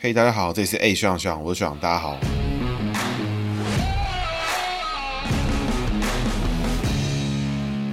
嘿大家好，这里是 A 学长学长，我是学长，大家好。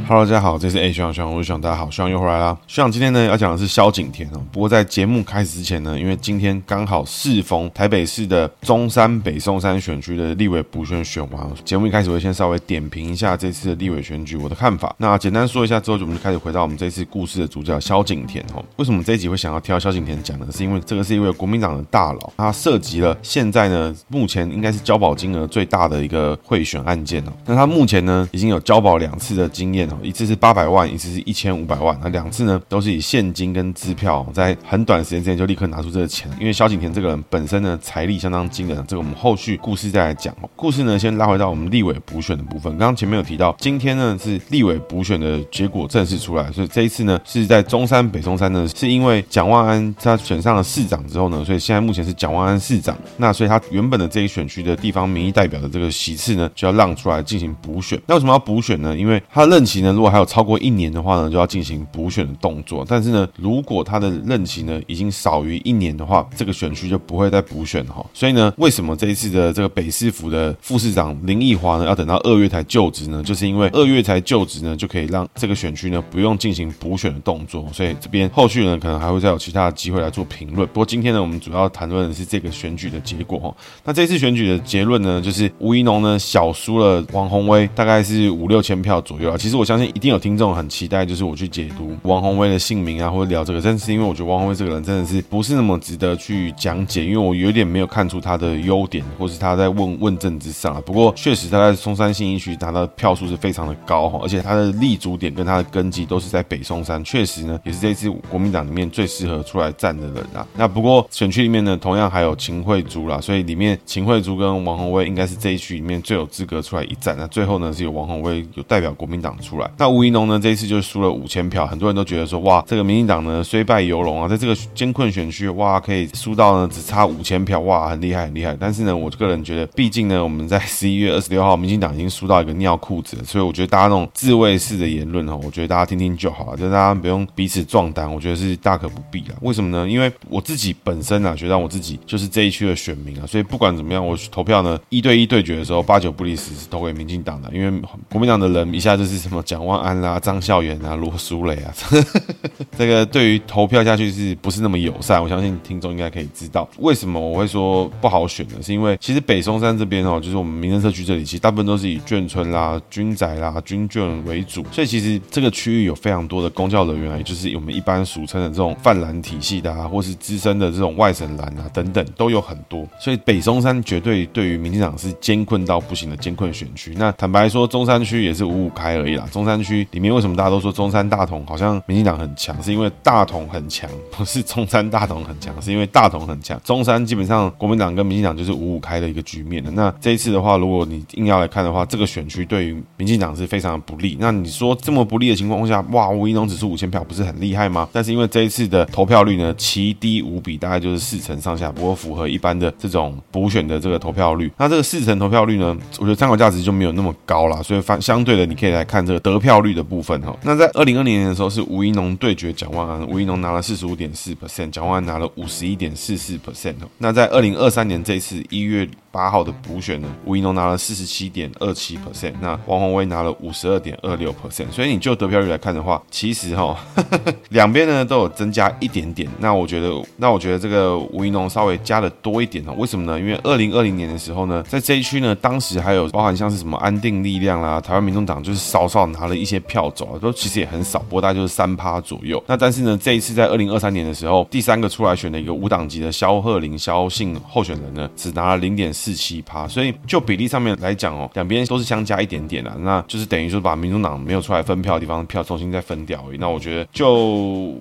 Hello，大家好，这是 A 学长学长，我是学长，大家好，学长又回来啦。学长今天呢要讲的是萧景田哦。不过在节目开始之前呢，因为今天刚好适逢台北市的中山北松山选区的立委补选选完，节目一开始我会先稍微点评一下这次的立委选举我的看法。那简单说一下之后，我们就开始回到我们这次故事的主角萧景田哦。为什么这一集会想要挑萧景田讲呢？是因为这个是一位国民党的大佬，他涉及了现在呢目前应该是交保金额最大的一个贿选案件哦。那他目前呢已经有交保两次的经验一次是八百万，一次是一千五百万，那两次呢都是以现金跟支票，在很短时间之内就立刻拿出这个钱。因为萧景田这个人本身呢财力相当惊人，这个我们后续故事再来讲。故事呢先拉回到我们立委补选的部分。刚刚前面有提到，今天呢是立委补选的结果正式出来，所以这一次呢是在中山北中山呢，是因为蒋万安他选上了市长之后呢，所以现在目前是蒋万安市长。那所以他原本的这一选区的地方民意代表的这个席次呢，就要让出来进行补选。那为什么要补选呢？因为他任期呢，如果还有超过一年的话呢，就要进行补选的动作。但是呢，如果他的任期呢已经少于一年的话，这个选区就不会再补选哈。所以呢，为什么这一次的这个北市府的副市长林奕华呢，要等到二月才就职呢？就是因为二月才就职呢，就可以让这个选区呢不用进行补选的动作。所以这边后续呢，可能还会再有其他的机会来做评论。不过今天呢，我们主要谈论的是这个选举的结果哈。那这次选举的结论呢，就是吴怡农呢小输了王鸿威，大概是五六千票左右啊。其实我相相信一定有听众很期待，就是我去解读王宏威的姓名啊，或者聊这个，但是因为我觉得王宏威这个人真的是不是那么值得去讲解，因为我有点没有看出他的优点，或是他在问问政之上啊。不过确实他在松山信义区拿到的票数是非常的高哈，而且他的立足点跟他的根基都是在北松山，确实呢也是这次国民党里面最适合出来战的人啊。那不过选区里面呢，同样还有秦慧珠啦，所以里面秦慧珠跟王宏威应该是这一区里面最有资格出来一战。那最后呢是有王宏威有代表国民党出来，那吴怡农呢这一次就输了五千票，很多人都觉得说，哇，这个民进党呢虽败犹荣啊，在这个艰困选区，哇，可以输到呢只差五千票，哇，很厉害，很厉害。但是呢，我个人觉得，毕竟呢，我们在十一月二十六号，民进党已经输到一个尿裤子了，所以我觉得大家那种自卫式的言论哈，我觉得大家听听就好了，就大家不用彼此壮胆，我觉得是大可不必了。为什么呢？因为我自己本身啊，觉得我自己就是这一区的选民啊，所以不管怎么样，我投票呢一对一对决的时候，八九不离十是投给民进党的，因为国民党的人一下就是什么蒋万安啦、张孝元啊、罗淑蕾啊。这个对于投票下去是不是那么友善？我相信听众应该可以知道为什么我会说不好选呢？是因为其实北松山这边哦，就是我们民生社区这里，其实大部分都是以眷村啦、军宅啦、军眷为主，所以其实这个区域有非常多的公教人员啊，也就是我们一般俗称的这种泛蓝体系的啊，或是资深的这种外省蓝啊等等都有很多，所以北松山绝对对于民进党是艰困到不行的艰困选区。那坦白说，中山区也是五五开而已啦。中山区里面为什么大家都说中山大同好像？民进党很强，是因为大同很强，不是中山大同很强，是因为大同很强。中山基本上国民党跟民进党就是五五开的一个局面的。那这一次的话，如果你硬要来看的话，这个选区对于民进党是非常不利。那你说这么不利的情况下，哇，吴怡农只输五千票，不是很厉害吗？但是因为这一次的投票率呢，奇低无比，大概就是四成上下，不过符合一般的这种补选的这个投票率。那这个四成投票率呢，我觉得参考价值就没有那么高了。所以反相对的，你可以来看这个得票率的部分哈。那在二零二零年的时候是。吴怡农对决蒋万安，吴怡农拿了四十五点四 percent，蒋万安拿了五十一点四四 percent。那在二零二三年这次一月八号的补选呢，吴怡农拿了四十七点二七 percent，那王宏威拿了五十二点二六 percent。所以你就得票率来看的话，其实哈，两边呢都有增加一点点。那我觉得，那我觉得这个吴怡农稍微加的多一点哦。为什么呢？因为二零二零年的时候呢，在这一区呢，当时还有包含像是什么安定力量啦、台湾民众党，就是稍稍拿了一些票走啊，都其实也很少，不过大概就是三。趴左右。那但是呢，这一次在二零二三年的时候，第三个出来选的一个无党籍的萧鹤林萧姓候选人呢，只拿了零点七趴。所以就比例上面来讲哦，两边都是相加一点点啦。那就是等于说把民主党没有出来分票的地方票重新再分掉而已。那我觉得，就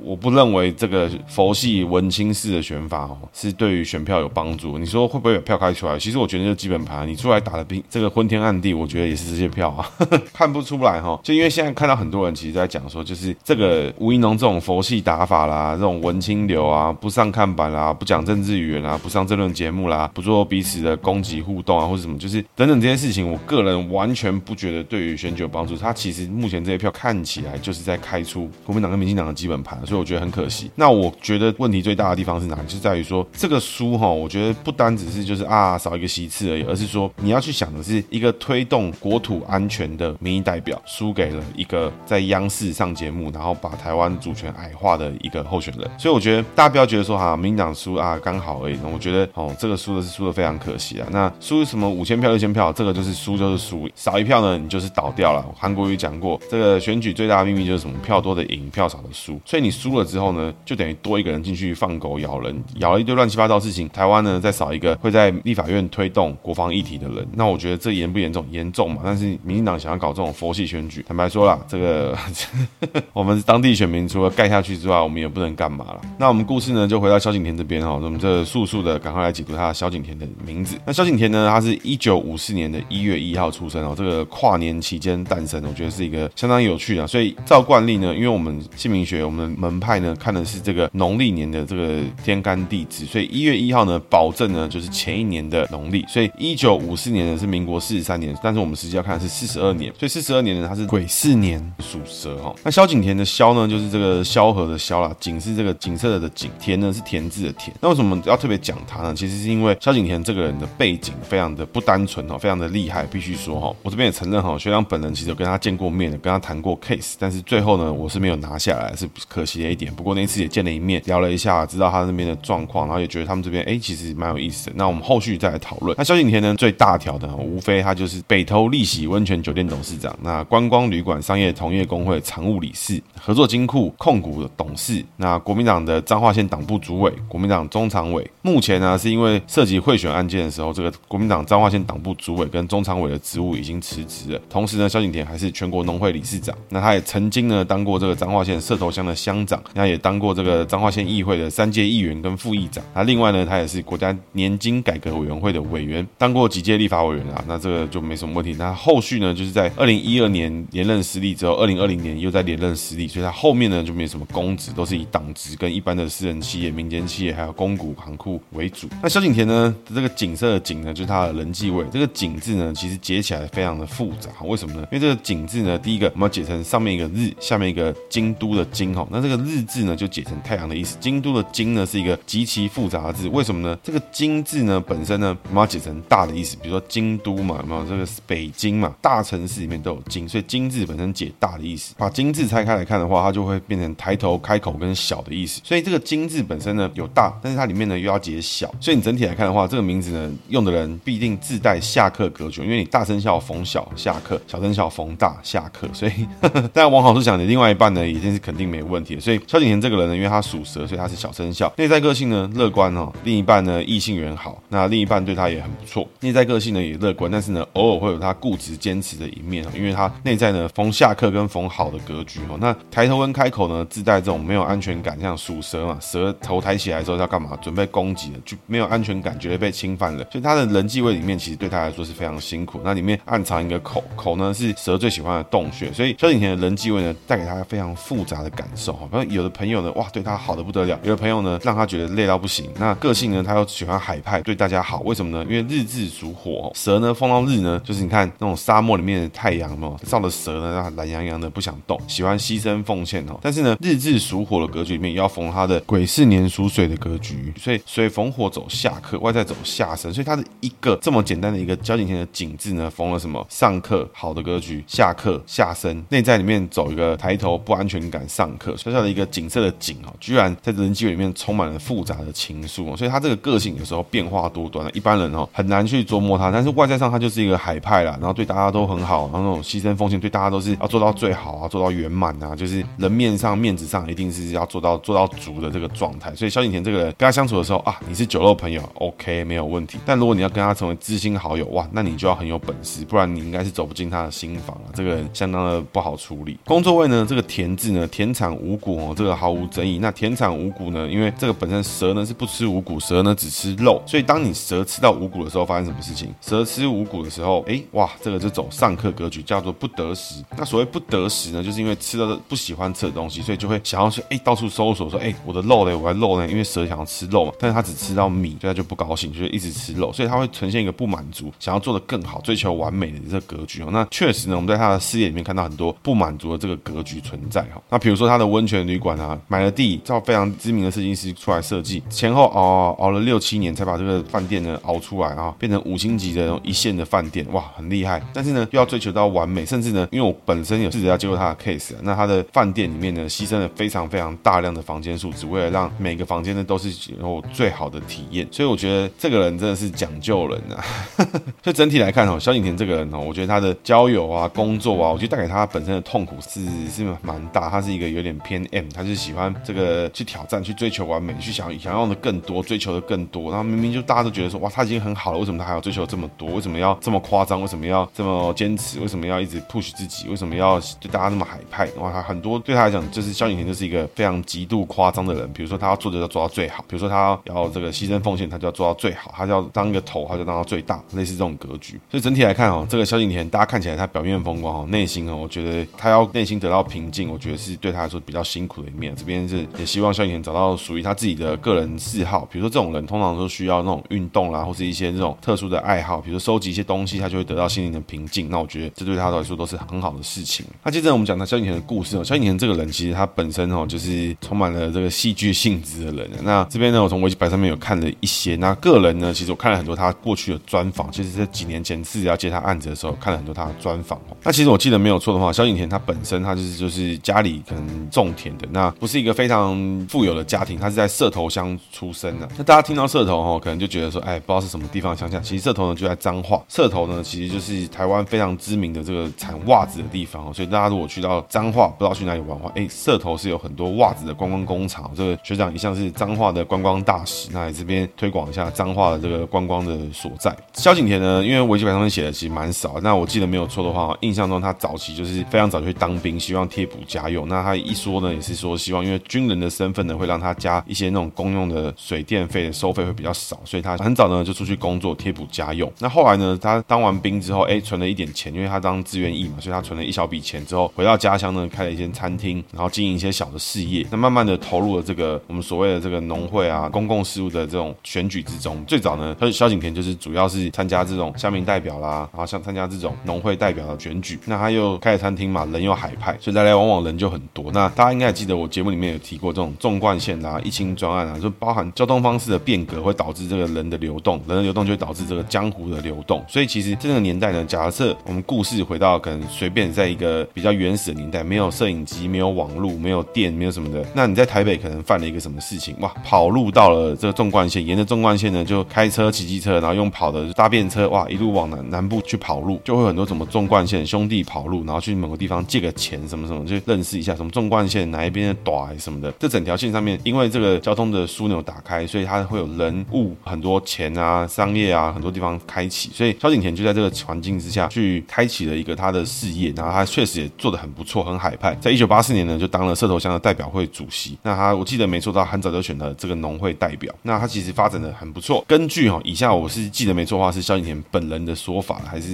我不认为这个佛系文青式的选法哦，是对于选票有帮助。你说会不会有票开出来？其实我觉得就基本盘，你出来打的兵这个昏天暗地，我觉得也是这些票啊，看不出来哈。就因为现在看到很多人其实在讲说，就是这个。吴怡农这种佛系打法啦，这种文青流啊，不上看板啦，不讲政治语言啦，不上政论节目啦，不做彼此的公攻击互动啊，或者什么，就是等等这些事情，我个人完全不觉得对于选举有帮助。他其实目前这些票看起来就是在开出国民党跟民进党的基本盘，所以我觉得很可惜。那我觉得问题最大的地方是哪里？就在于说这个输哈，我觉得不单只是就是啊少一个席次而已，而是说你要去想的是一个推动国土安全的民意代表输给了一个在央视上节目，然后把台湾主权矮化的一个候选人。所以我觉得大家不要觉得说哈，民进党输啊刚好而已。我觉得哦，这个输的是输的非常可惜啊。那输什么五千票六千票，这个就是输就是输，少一票呢你就是倒掉了。韩国瑜讲过，这个选举最大的秘密就是什么？票多的赢，票少的输。所以你输了之后呢，就等于多一个人进去放狗咬人，咬了一堆乱七八糟事情。台湾呢再少一个会在立法院推动国防议题的人。那我觉得这严不严重？严重嘛。但是民进党想要搞这种佛系选举，坦白说啦，这个 我们当地选民除了盖下去之外，我们也不能干嘛了。那我们故事呢就回到萧景田这边哈，我们这速速的赶快来解读他萧景田的名字。那萧景田呢，他是一九五四年的一月一号出生哦，这个跨年期间诞生，我觉得是一个相当有趣的。所以照惯例呢，因为我们姓名学，我们门派呢看的是这个农历年的这个天干地支，所以一月一号呢，保证呢就是前一年的农历。所以一九五四年呢是民国四十三年，但是我们实际要看的是四十二年，所以四十二年呢它是癸巳年，属蛇哈。那萧景田的萧呢，就是这个萧何的萧啦，景是这个景色的景，田呢是田字的田。那为什么要特别讲他呢？其实是因为萧景田这个人的背景非常的不单纯哈，非常的厉害，必须说哈，我这边也承认哈，学长本人其实有跟他见过面的，跟他谈过 case，但是最后呢，我是没有拿下来，是可惜的一点。不过那次也见了一面，聊了一下，知道他那边的状况，然后也觉得他们这边哎，其实蛮有意思的。那我们后续再来讨论。那萧景田呢，最大条的无非他就是北投丽喜温泉酒店董事长，那观光旅馆商业同业公会常务理事，合作金库控股的董事，那国民党的彰化县党部主委，国民党中常委。目前呢，是因为涉及贿选案件的时候，这个国民党彰化县党部主委跟中常委的职务已经辞职了。同时呢，萧景田还是全国农会理事长。那他也曾经呢当过这个彰化县社头乡的乡长，那也当过这个彰化县议会的三届议员跟副议长。那另外呢，他也是国家年金改革委员会的委员，当过几届立法委员啊。那这个就没什么问题。那后续呢，就是在二零一二年连任失利之后，二零二零年又在连任失利，所以他后面呢就没什么公职，都是以党职跟一般的私人企业、民间企业还有公股行库为主。那萧景田呢，这个景色的景呢，就是它的人际位。这个景字呢，其实解起来非常的复杂，为什么呢？因为这个景字呢，第一个我们要解成上面一个日，下面一个京都的京哈。那这个日字呢，就解成太阳的意思。京都的京呢，是一个极其复杂的字，为什么呢？这个京字呢，本身呢，我们要解成大的意思，比如说京都嘛，有没有这个北京嘛，大城市里面都有京，所以京字本身解大的意思。把京字拆开来看的话，它就会变成抬头、开口跟小的意思。所以这个京字本身呢有大，但是它里面呢又要解小，所以你整体来看的话，这个名字呢用的人必定自带下克格局，因为你大生肖逢小下克，小生肖逢大下克，所以但往好处想，你另外一半呢已经是肯定没问题的。所以萧景田这个人呢，因为他属蛇，所以他是小生肖，内在个性呢乐观哦，另一半呢异性缘好，那另一半对他也很不错，内在个性呢也乐观，但是呢偶尔会有他固执坚持的一面哦，因为他内在呢逢下克跟逢好的格局哦，那抬头跟开口呢自带这种没有安全感，像属蛇嘛，蛇头抬起来之后要干嘛？准备攻击了，就没有安全感，觉得被侵犯了，所以他的人际位里面其实对他来说是非常辛苦。那里面暗藏一个口，口呢是蛇最喜欢的洞穴，所以萧景田的人际位呢带给他非常复杂的感受哈。比如有的朋友呢哇对他好的不得了，有的朋友呢让他觉得累到不行。那个性呢他又喜欢海派，对大家好，为什么呢？因为日字属火，蛇呢逢到日呢就是你看那种沙漠里面的太阳嘛，照的蛇呢让他懒洋洋的不想动，喜欢牺牲奉献哦。但是呢日字属火的格局里面又要逢他的癸巳年属水的格局，所以水逢火走下克，外在走下生，所以他的一个这么简单的一个萧景田的景字呢封了什么上课好的格局，下课下身，内在里面走一个抬头不安全感上课，小小的一个景色的景哦，居然在人际里面充满了复杂的情愫哦，所以他这个个性有时候变化多端，一般人哦很难去琢磨他，但是外在上他就是一个海派啦，然后对大家都很好，然后那种牺牲奉献，对大家都是要做到最好啊，做到圆满啊，就是人面上面子上一定是要做到做到足的这个状态。所以萧景田这个人跟他相处的时候啊，你是酒肉朋友，OK 没有问题，但如果你要跟他成为知心好友，哇，那你就要很有本事，不然你应该是走不进他的心房啊。这个人相当的不好处理。工作位呢，这个田字呢，田产五谷哦，这个毫无争议。那田产五谷呢，因为这个本身蛇呢是不吃五谷，蛇呢只吃肉，所以当你蛇吃到五谷的时候，发生什么事情？蛇吃五谷的时候，哎，哇，这个就走上克格局，叫做不得食。那所谓不得食呢，就是因为吃了不喜欢吃的东西，所以就会想要去哎到处搜索说，哎，我的肉嘞，我的肉呢？因为蛇想要吃肉嘛，但是他只吃到米，所以他就不高兴，就一直吃漏，所以他会呈现一个不满足，想要做的更好，追求完美的这个格局哦。那确实呢，我们在他的事业里面看到很多不满足的这个格局存在哈。那比如说他的温泉旅馆啊，买了地，照非常知名的设计师出来设计，前后熬熬了六七年才把这个饭店呢熬出来啊，变成五星级的一线的饭店，哇，很厉害。但是呢，又要追求到完美，甚至呢，因为我本身有试着要接过他的 case，那他的饭店里面呢，牺牲了非常非常大量的房间数，只为了让每个房间呢都是有最好的体验。所以我觉得这个人真的是是讲究人啊。所以整体来看哦，萧景田这个人哦，我觉得他的交友啊、工作啊，我觉得带给他本身的痛苦是是蛮大。他是一个有点偏 M，他是喜欢这个去挑战、去追求完美、去想想要的更多、追求的更多。然后明明就大家都觉得说，哇，他已经很好了，为什么他还要追求这么多？为什么要这么夸张？为什么要这么坚持？为什么要一直 push 自己？为什么要对大家那么海派？哇，他很多对他来讲，就是萧景田就是一个非常极度夸张的人。比如说他要做的要做到最好，比如说他要这个牺牲奉献，他就要做到最好，他就要当一个头，他就当到最大，类似这种格局。所以整体来看哦，这个萧景田，大家看起来他表面风光哦，内心哦，我觉得他要内心得到平静，我觉得是对他来说比较辛苦的一面。这边是也希望萧景田找到属于他自己的个人嗜好，比如说这种人通常都需要那种运动啦，或是一些这种特殊的爱好，比如说收集一些东西，他就会得到心灵的平静。那我觉得这对他来说都是很好的事情。那接着我们讲他萧景田的故事哦，萧景田这个人其实他本身哦就是充满了这个戏剧性质的人。那这边呢，我从维基百上面有看了一些。那个人呢，其实我看了很多他过去的专访，其实这几年前自己要接他案子的时候，看了很多他的专访。那其实我记得没有错的话，萧景田他本身他就是就是家里可能种田的，那不是一个非常富有的家庭，他是在社头乡出生的。那大家听到社头哦，可能就觉得说，哎，不知道是什么地方乡下。其实社头呢就在彰化，社头呢其实就是台湾非常知名的这个产袜子的地方哦。所以大家如果去到彰化，不知道去哪里玩的话，哎，社头是有很多袜子的观光工厂。这个学长一向是彰化的观光大使，那来这边推广一下彰化的这个观光的所在。萧景田呢，因为维基百科上面写的其实蛮少，那我记得没有错的话，印象中他早期就是非常早就去当兵，希望贴补家用。那他一说呢，也是说希望因为军人的身份呢，会让他家一些那种公用的水电费收费会比较少，所以他很早呢就出去工作贴补家用。那后来呢，他当完兵之后，哎，存了一点钱，因为他当志愿役嘛，所以他存了一小笔钱之后，回到家乡呢，开了一间餐厅，然后经营一些小的事业。那慢慢的投入了这个我们所谓的这个农会啊，公共事务的这种选举之中。最早呢，所以萧景田就是主要是参加这种乡民代表啦，然后像参加这种农会代表的选举。那他又开了餐厅嘛，人又海派，所以来来往往人就很多。那大家应该还记得我节目里面有提过这种纵贯线啦、一清专案啊，就包含交通方式的变革会导致这个人的流动，人的流动就会导致这个江湖的流动。所以其实这个年代呢，假设我们故事回到可能随便在一个比较原始的年代，没有摄影机、没有网络、没有电、没有什么的，那你在台北可能犯了一个什么事情？哇，跑路到了这个纵贯线，沿着纵贯线呢就开车、骑机车，然后用跑的搭便车，哇，一路往南南部去跑路，就会很多什么纵贯线兄弟跑路，然后去某个地方借个钱什么什么，就认识一下什么纵贯线哪一边的短什么的。这整条线上面，因为这个交通的枢纽打开，所以它会有人物很多钱啊、商业啊很多地方开启，所以萧景田就在这个环境之下去开启了一个他的事业，然后他确实也做得很不错，很海派。在一九八四年呢，就当了社头乡的代表会主席。那他我记得没错，他很早就选了这个农会代表。那他其实发展的很不错。根据哈以下我是记得没错的话，是萧敬腾本人的说法，还是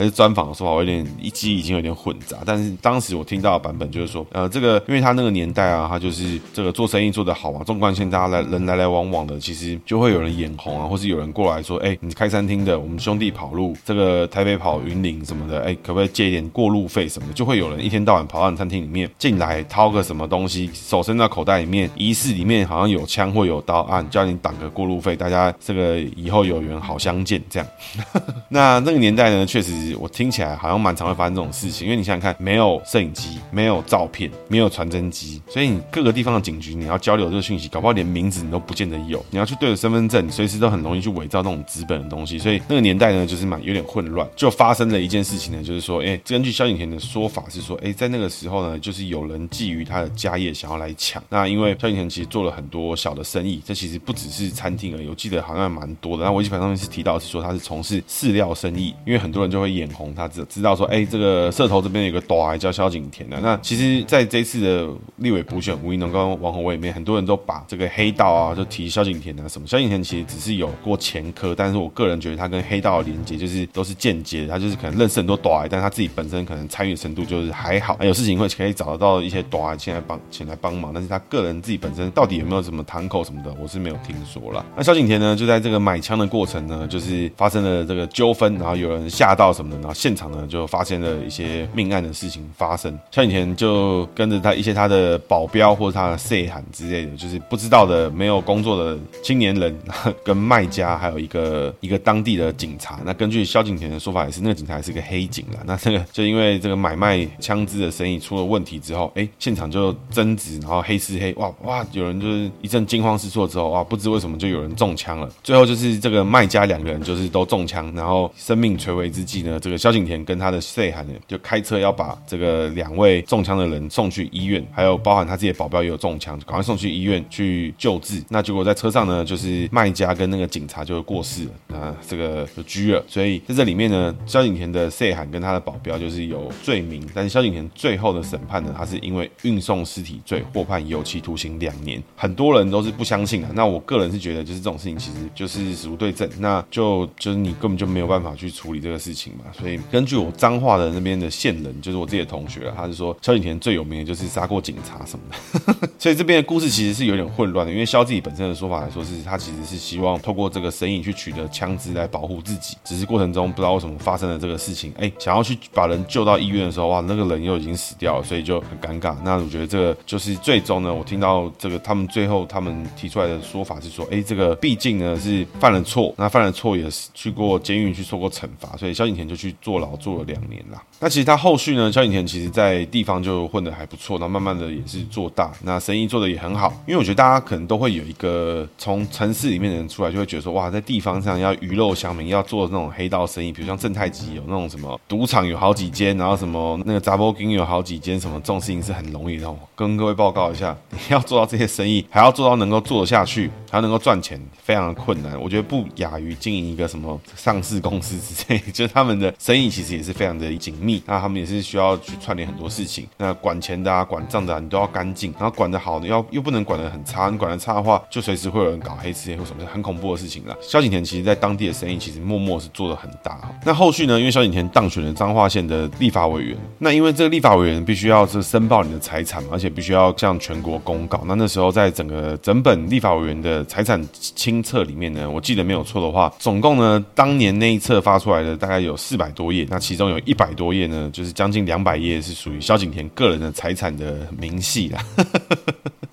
还是专访的说法？我有点一记已经有点混杂。但是当时我听到的版本就是说，呃，这个因为他那个年代啊，他就是这个做生意做得好啊，纵贯线大家来人来来往往的，其实就会有人眼红啊，或是有人过来说，哎，你开餐厅的，我们兄弟跑路，这个台北跑云林什么的，哎，可不可以借一点过路费什么的？就会有人一天到晚跑到你餐厅里面进来掏个什么东西，手伸到口袋里面，疑似里面好像有枪或有刀啊，叫你挡个过路费，大家这个以后有缘好相见这样。那那个年代呢，确实我听起来好像蛮常会发生这种事情，因为你想想看，没有摄影机，没有照片，没有传真机，所以你各个地方的警局你要交流这个讯息，搞不好连名字你都不见得有，你要去对着身份证，你随时都很容易去伪造那种纸本的东西，所以那个年代呢，就是蛮有点混乱，就发生了一件事情呢，就是说，哎，根据萧景田的说法是说，哎，在那个时候呢，就是有人觊觎他的家业，想要来抢。那因为萧景田其实做了很多小的生意，这其实不只是餐厅而已，我记得好像蛮多的。那维基百科上面是提到是说他是从事饲料生意，因为很多人就会眼红，他知知道说，哎、这个社头这边有个大爱叫萧景田的。那其实在这次的立委补选吴怡农跟王宏伟里面，很多人都把这个黑道啊，就提萧景田啊什么。萧景田其实只是有过前科，但是我个人觉得他跟黑道的连接就是都是间接的，他就是可能认识很多大爱，但他自己本身可能参与的程度就是还好，有事情会可以找得到一些大爱前来帮前来帮忙，但是他个人自己本身到底有没有什么堂口什么的，我是没有听说了。那萧景田呢，就在这个买枪的过程呢，就是发生了这个纠纷，然后有人吓到什么 然后现场呢就发现了一些命案的事情发生。萧景田就跟着他一些他的保镖或者他的细汉之类的，就是不知道的没有工作的青年人，跟卖家还有一个一个当地的警察。那根据萧景田的说法也是，那个警察也是个黑警啦。那这个就因为这个买卖枪支的生意出了问题之后，哎，现场就争执，然后黑吃黑，哇哇，有人就是一阵惊慌失措之后，哇，不知为什么就有人中枪了。最后就是这个卖家两个人就是都中枪，然后生命垂危之际呢，这个萧景田跟他的细汉呢就开车要把这个两位中枪的人送去医院，还有包含他自己的保镖也有中枪，赶快送去医院去救治。那结果在车上呢，就是卖家跟那个警察就过世了，那这个就拘了。所以在这里面呢，萧景田的细汉跟他的保镖就是有罪名，但是萧景田最后的审判呢，他是因为运送尸体罪获判有期徒刑两年。很多人都是不相信的，那我个人是觉得就是这种事情其实就是死无对证，那就就是你根本就没有办法去处理这个事情嘛。所以根据我彰化的那边的线人，就是我自己的同学，他是说萧景田最有名的就是杀过警察什么的。所以这边的故事其实是有点混乱的，因为萧自己本身的说法来说是，他其实是希望透过这个神隐去取得枪支来保护自己，只是过程中不知道为什么发生了这个事情，哎，想要去把人救到医院的时候，哇，那个人又已经死掉了，所以就很尴尬。那我觉得这个就是最终呢，我听到这个他们最后他们提出来的说法是说，哎，这个毕竟呢是犯了错，那犯了错也是去过监狱去受过惩罚，所以萧景田就去坐牢坐了两年啦。那其实他后续呢，萧景田其实在地方就混得还不错，那慢慢的也是做大，那生意做得也很好。因为我觉得大家可能都会有一个从城市里面的人出来，就会觉得说，哇，在地方上要鱼肉乡民，要做那种黑道生意，比如像正太吉有那种什么赌场有好几间，然后什么那个杂波金有好几间，什么这种事情是很容易的。跟各位报告一下，你要做到这些生意，还要做到能够做得下去，还要能够赚钱，非常的困难。我觉得不亚于经营一个什么上市公司之类，就是他们的生意其实也是非常的紧密。那他们也是需要去串联很多事情，那管钱的啊，管账的啊，你都要干净，然后管得好，你要又不能管得很差，你管得差的话，就随时会有人搞黑吃黑或什么很恐怖的事情了。萧景田其实在当地的生意其实默默是做的很大。那后续呢，因为萧景田当选了彰化县的立法委员，那因为这个立法委员必须要是申报你的财产嘛，而且必须要向全国公告。那那时候在整个整本立法委员的财产清册里面呢，我记得没有错的话，总共呢，当年那一册发出来的大概有四百多页，那其中有一百多页呢，就是将近两百页是属于萧景田个人的财产的明细啦。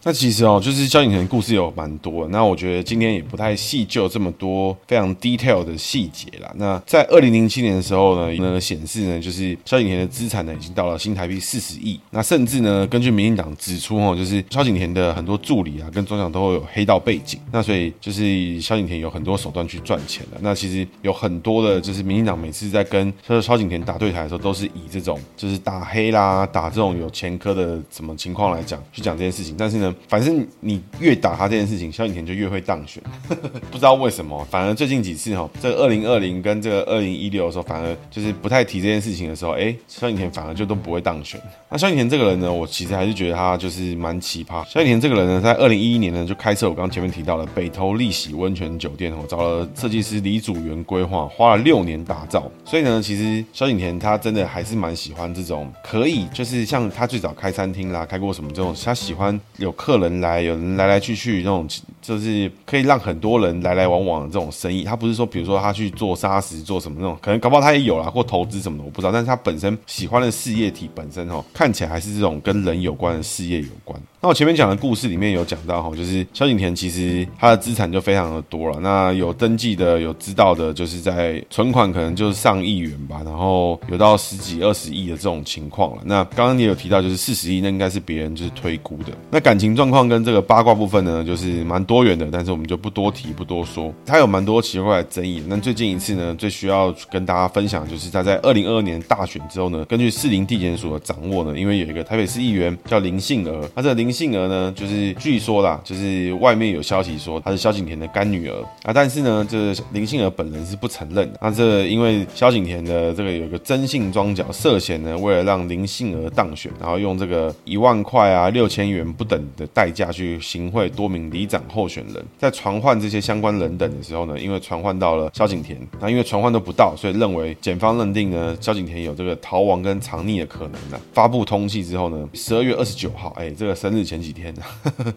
那其实哦，就是萧景田故事有蛮多，那我觉得今天也不太细究这么多非常 detail 的细节啦。那在二零零七年的时候呢，那显示呢，就是萧景田的资产呢已经到了新台币四十亿。那甚至呢，根据民进党指出哦，就是萧景田的很多助理啊跟中长都会有黑道背景。那所以就是萧景田有很多手段去赚钱的。那其实有很多的，就是民进党每次在跟萧景田打对台的时候，都是以这种就是打黑啦、打这种有前科的什么情况来讲去讲这件事情。但是呢，反正你越打他这件事情，萧景田就越会当选。不知道为什么，反而最近几次哈，这二零二零跟这个二零一六的时候，反而就是不太提这件事情的时候，哎，萧景田反而就都不会当选。那萧景田这个人呢，我其实还是觉得他就是蛮奇葩。萧景田这个人呢，在二零一一年呢，就开设我刚刚前面提到的北投丽喜温泉酒店，哦找了设计师李祖元规划，花了六年打造。所以呢，其实萧景田他真的还是蛮喜欢这种可以，就是像他最早开餐厅啦，开过什么这种，他喜欢有客人来，有人来来去去那种，就是可以让很多人来来往往的这种生意。他不是说，比如说他去做砂石，做什么那种，可能搞不好他也有啦，或投资什么的，我不知道。但是他本身喜欢的事业体本身哦，看起来还是这种跟人有关的事业有关。那我前面讲的故事里面有讲到哈，就是萧景田其实他的资产就非常的多了。那有登记的、有知道的，就是在存款可能就是上亿元吧，然后有到十几、二十亿的这种情况了。那刚刚你有提到就是四十亿，那应该是别人就是推估的。那感情情状况跟这个八卦部分呢，就是蛮多。元的，但是我们就不多提不多说。他有蛮多奇怪的争议。那最近一次呢，最需要跟大家分享就是他在二零二二年大选之后呢，根据士林地检署的掌握呢，因为有一个台北市议员叫林杏儿，那这林杏儿呢，就是据说啦，就是外面有消息说她是萧景田的干女儿啊，但是呢，这林杏儿本人是不承认的。那这因为萧景田的这个有一个曾姓庄脚涉嫌呢，为了让林杏儿当选，然后用这个一万块啊六千元不等的代价去行贿多名里长候选人，在传唤这些相关人等的时候呢，因为传唤到了萧景田，那因为传唤都不到，所以认为检方认定呢，萧景田有这个逃亡跟藏匿的可能呢。发布通缉之后呢，十二月二十九号，哎，这个生日前几天呢，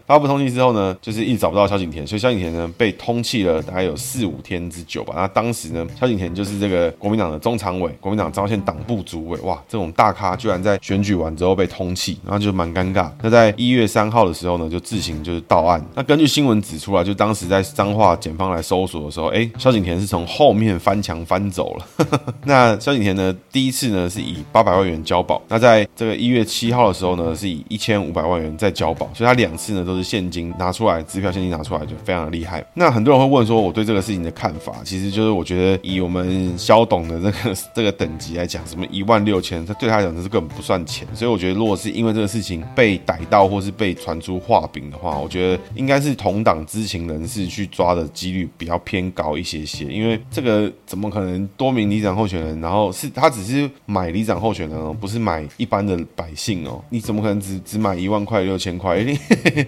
发布通缉之后呢，就是一直找不到萧景田，所以萧景田呢被通缉了大概有四五天之久吧。那当时呢，萧景田就是这个国民党的中常委，国民党彰化县党部主委，哇，这种大咖居然在选举完之后被通缉，然后就蛮尴尬。那在一月三号的的时候呢，就自行就是到案。那根据新闻指出来，就当时在彰化检方来搜索的时候，哎，萧景田是从后面翻墙翻走了。那萧景田呢，第一次呢是以八百万元交保，那在这个一月七号的时候呢，是以一千五百万元再交保，所以他两次呢都是现金拿出来，支票现金拿出来就非常的厉害。那很多人会问说，我对这个事情的看法，其实就是我觉得以我们萧董的这个这个等级来讲，什么一万六千，他对他来讲这是根本不算钱，所以我觉得如果是因为这个事情被逮到或是被传出画饼的话，我觉得应该是同党知情人士去抓的几率比较偏高一些些，因为这个怎么可能多名里长候选人，然后是他只是买里长候选人哦，不是买一般的百姓哦，你怎么可能只只买一万块六千块？一定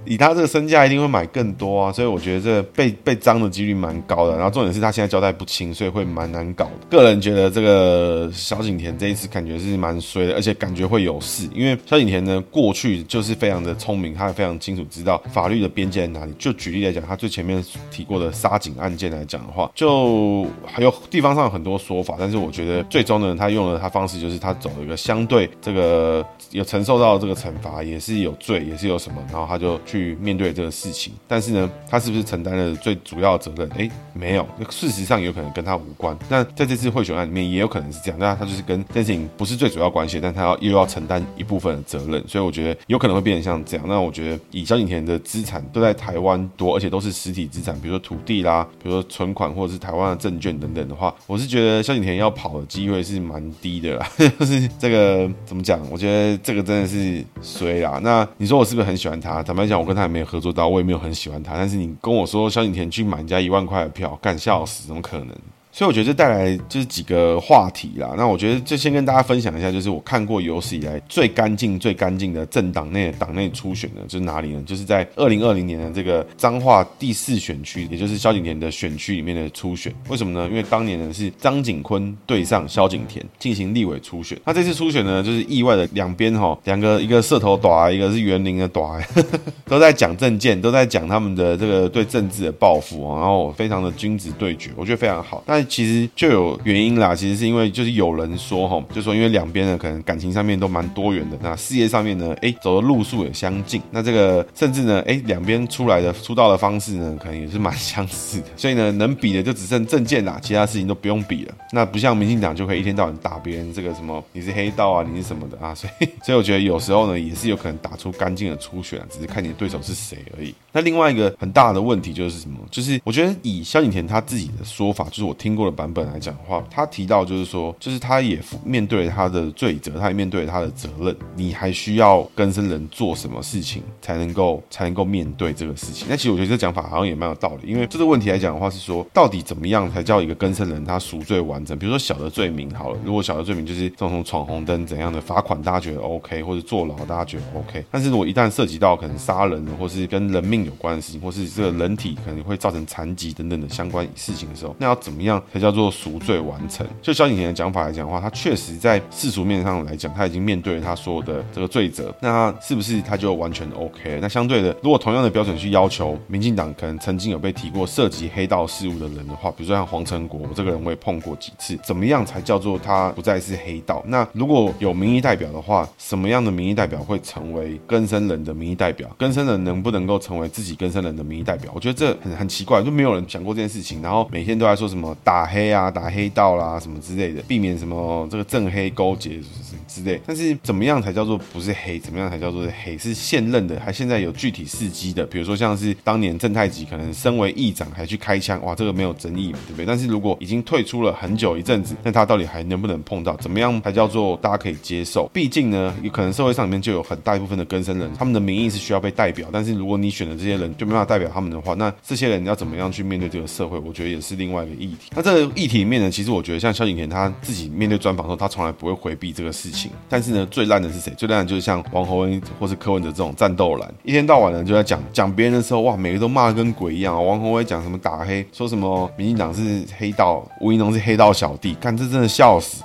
以他这个身价，一定会买更多啊！所以我觉得这被被脏的几率蛮高的。然后重点是他现在交代不清，所以会蛮难搞的。个人觉得这个萧景田这一次感觉是蛮衰的，而且感觉会有事，因为萧景田呢过去就是非常的聪明，他非非常清楚知道法律的边界在哪里。就举例来讲，他最前面提过的沙井案件来讲的话，就还有地方上有很多说法，但是我觉得最终呢，他用了他方式，就是他走了一个相对这个有承受到这个惩罚，也是有罪，也是有什么，然后他就去面对这个事情。但是呢，他是不是承担了最主要责任？哎，没有，事实上有可能跟他无关。那在这次贿选案里面，也有可能是这样，那他就是跟这件事情不是最主要关系，但他要又要承担一部分的责任，所以我觉得有可能会变成像这样。那我觉得以萧景田的资产都在台湾多，而且都是实体资产，比如说土地啦，比如说存款或者是台湾的证券等等的话，我是觉得萧景田要跑的机会是蛮低的啦。就是这个怎么讲？我觉得这个真的是衰啦。那你说我是不是很喜欢他？坦白讲，我跟他也没有合作到，我也没有很喜欢他。但是你跟我说萧景田去买人家一万块的票，干笑死，怎么可能？所以我觉得这带来就是几个话题啦。那我觉得就先跟大家分享一下，就是我看过有史以来最干净、最干净的政党内党内初选呢，就是哪里呢？就是在二零二零年的这个彰化第四选区，也就是萧景田的选区里面的初选。为什么呢？因为当年呢是张景坤对上萧景田进行立委初选。那这次初选呢，就是意外的两边哈，两个一个社头大，一个是园林的大，都在讲政见，都在讲他们的这个对政治的抱负啊，然后非常的君子对决，我觉得非常好。但其实就有原因啦，其实是因为就是有人说哈，就说因为两边呢可能感情上面都蛮多元的，那事业上面呢，哎，走的路数也相近，那这个甚至呢，哎，两边出来的出道的方式呢，可能也是蛮相似的，所以呢，能比的就只剩证件啦，其他事情都不用比了。那不像民进党就可以一天到晚打别人这个什么你是黑道啊，你是什么的啊，所以所以我觉得有时候呢也是有可能打出干净的初选，只是看你的对手是谁而已。那另外一个很大的问题就是什么？就是我觉得以萧景田他自己的说法，就是我听过的版本。来讲的话，他提到就是说，就是他也面对他的罪责，他也面对他的责任。你还需要更生人做什么事情才能够才能够面对这个事情？那其实我觉得这讲法好像也蛮有道理，因为这个问题来讲的话是说，到底怎么样才叫一个更生人他赎罪完整？比如说小的罪名好了，如果小的罪名就是这种闯红灯怎样的罚款，大家觉得 OK，或者坐牢大家觉得 OK。但是如果一旦涉及到可能杀人或是跟人命有关的事情，或是这个人体可能会造成残疾等等的相关事情的时候，那要怎么样才叫做？赎罪完成，就萧景田的讲法来讲的话，他确实在世俗面上来讲，他已经面对了他所有的这个罪责，那他是不是他就完全 OK？那相对的，如果同样的标准去要求民进党可能曾经有被提过涉及黑道事务的人的话，比如说像黄成国，我这个人我也碰过几次，怎么样才叫做他不再是黑道？那如果有民意代表的话，什么样的民意代表会成为更生人的民意代表？更生人能不能够成为自己更生人的民意代表？我觉得这很很奇怪，就没有人讲过这件事情，然后每天都在说什么打打黑。啊，打黑道啦，什么之类的，避免什么这个正黑勾结之类。但是怎么样才叫做不是黑？怎么样才叫做黑？是现任的，还现在有具体事迹的？比如说像是当年正太吉可能身为议长还去开枪，哇，这个没有争议嘛，对不对？但是如果已经退出了很久一阵子，那他到底还能不能碰到？怎么样才叫做大家可以接受？毕竟呢，有可能社会上面就有很大一部分的更生人，他们的民意是需要被代表。但是如果你选的这些人就没办法代表他们的话，那这些人要怎么样去面对这个社会？我觉得也是另外一个议题。这个议题里面呢，其实我觉得像萧景甜他自己面对专访的时候，他从来不会回避这个事情。但是呢，最烂的是谁？最烂的就是像王洪恩或是柯文哲这种战斗蓝，一天到晚呢就在讲讲别人的时候，哇，每个都骂的跟鬼一样。王洪威讲什么打黑，说什么民进党是黑道，吴怡农是黑道小弟，看这真的笑死。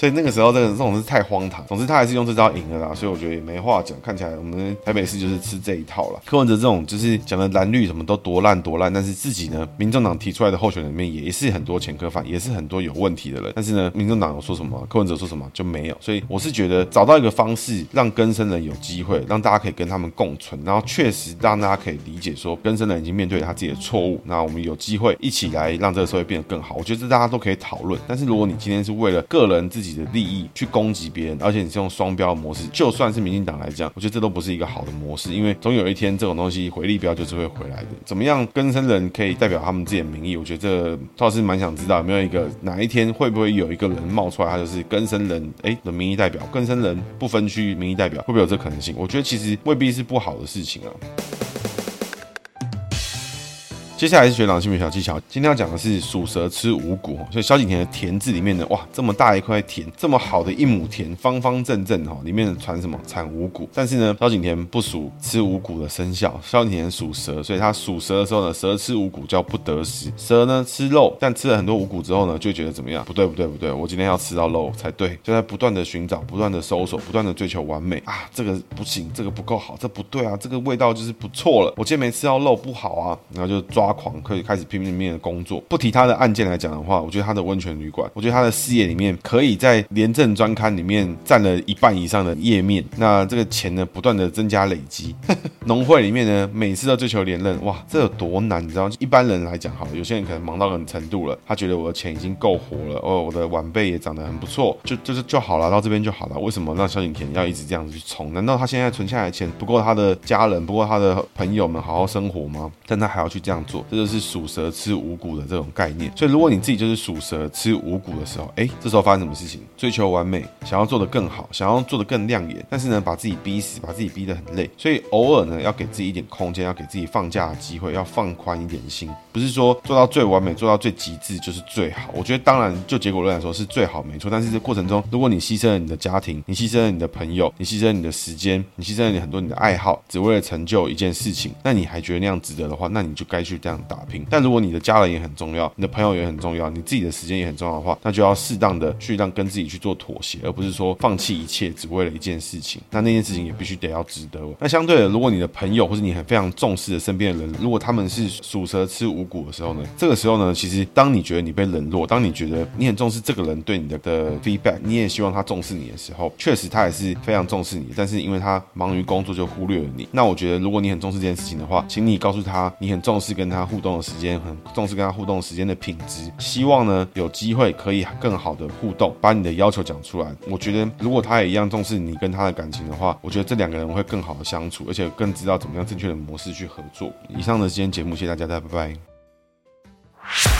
所以那个时候，这个这种是太荒唐。总之，他还是用这招赢了啦。所以我觉得也没话讲。看起来我们台北市就是吃这一套了。柯文哲这种就是讲的蓝绿什么都多烂多烂，但是自己呢，民众党提出来的候选人里面也是很多前科犯，也是很多有问题的人。但是呢，民众党有说什么，柯文哲说什么就没有。所以我是觉得找到一个方式，让更生人有机会，让大家可以跟他们共存，然后确实让大家可以理解说，更生人已经面对了他自己的错误。那我们有机会一起来让这个社会变得更好。我觉得这大家都可以讨论。但是如果你今天是为了个人自己的利益去，攻击别人，而且你是用双标模式，就算是民进党来讲，我觉得这都不是一个好的模式，因为总有一天这种东西回力镖就是会回来的。怎么样更生人可以代表他们自己的民意？我觉得这倒是蛮想知道有没有一个哪一天会不会有一个人冒出来，他就是更生人哎的民意代表，更生人不分区民意代表，会不会有这可能性？我觉得其实未必是不好的事情啊。接下来是学长性别小技巧，今天要讲的是属蛇吃五谷，所以萧景田的田字里面呢，哇，这么大一块田，这么好的一亩田，方方正正哈，里面产什么？产五谷。但是呢，萧景田不属吃五谷的生肖，萧景田属蛇，所以他属蛇的时候呢，蛇吃五谷叫不得食。蛇呢吃肉，但吃了很多五谷之后呢，就觉得怎么样？不对不对不对，我今天要吃到肉才对，就在不断的寻找，不断的搜索，不断的追求完美啊，这个不行，这个不够好，这不对啊，这个味道就是不错了，我今天没吃到肉不好啊，然后就抓。狂可以开始拼命命的工作。不提他的案件来讲的话，我觉得他的温泉旅馆，我觉得他的事业里面可以在廉政专刊里面占了一半以上的页面。那这个钱呢，不断的增加累积。农会里面呢，每次都追求连任，哇，这有多难？你知道？一般人来讲，好，有些人可能忙到很程度了，他觉得我的钱已经够活了，哦，我的晚辈也长得很不错，就就是就好了，到这边就好了。为什么让萧景田要一直这样子去冲？难道他现在存下来的钱不够他的家人，不够他的朋友们好好生活吗？但他还要去这样做。这就是属蛇吃五谷的这种概念，所以如果你自己就是属蛇吃五谷的时候，哎，这时候发生什么事情？追求完美，想要做得更好，想要做得更亮眼，但是呢，把自己逼死，把自己逼得很累，所以偶尔呢，要给自己一点空间，要给自己放假的机会，要放宽一点心，不是说做到最完美，做到最极致就是最好。我觉得当然就结果论来说是最好没错，但是这过程中，如果你牺牲了你的家庭，你牺牲了你的朋友，你牺牲了你的时间，你牺牲了你很多你的爱好，只为了成就一件事情，那你还觉得那样值得的话，那你就该去这样打拼。但如果你的家人也很重要，你的朋友也很重要，你自己的时间也很重要的话，那就要适当的去让跟自己去做妥协，而不是说放弃一切只为了一件事情。那那件事情也必须得要值得。那相对的，如果你的朋友或者你很非常重视的身边的人，如果他们是属蛇吃五谷的时候呢，这个时候呢，其实当你觉得你被冷落，当你觉得你很重视这个人对你的的 feedback，你也希望他重视你的时候，确实他也是非常重视你，但是因为他忙于工作就忽略了你。那我觉得，如果你很重视这件事情的话，请你告诉他，你很重视跟他互动的时间。很重视跟他互动时间的品质，希望呢有机会可以更好的互动，把你的要求讲出来。我觉得如果他也一样重视你跟他的感情的话，我觉得这两个人会更好的相处，而且更知道怎么样正确的模式去合作。以上的今天节目，谢谢大家，大家拜拜。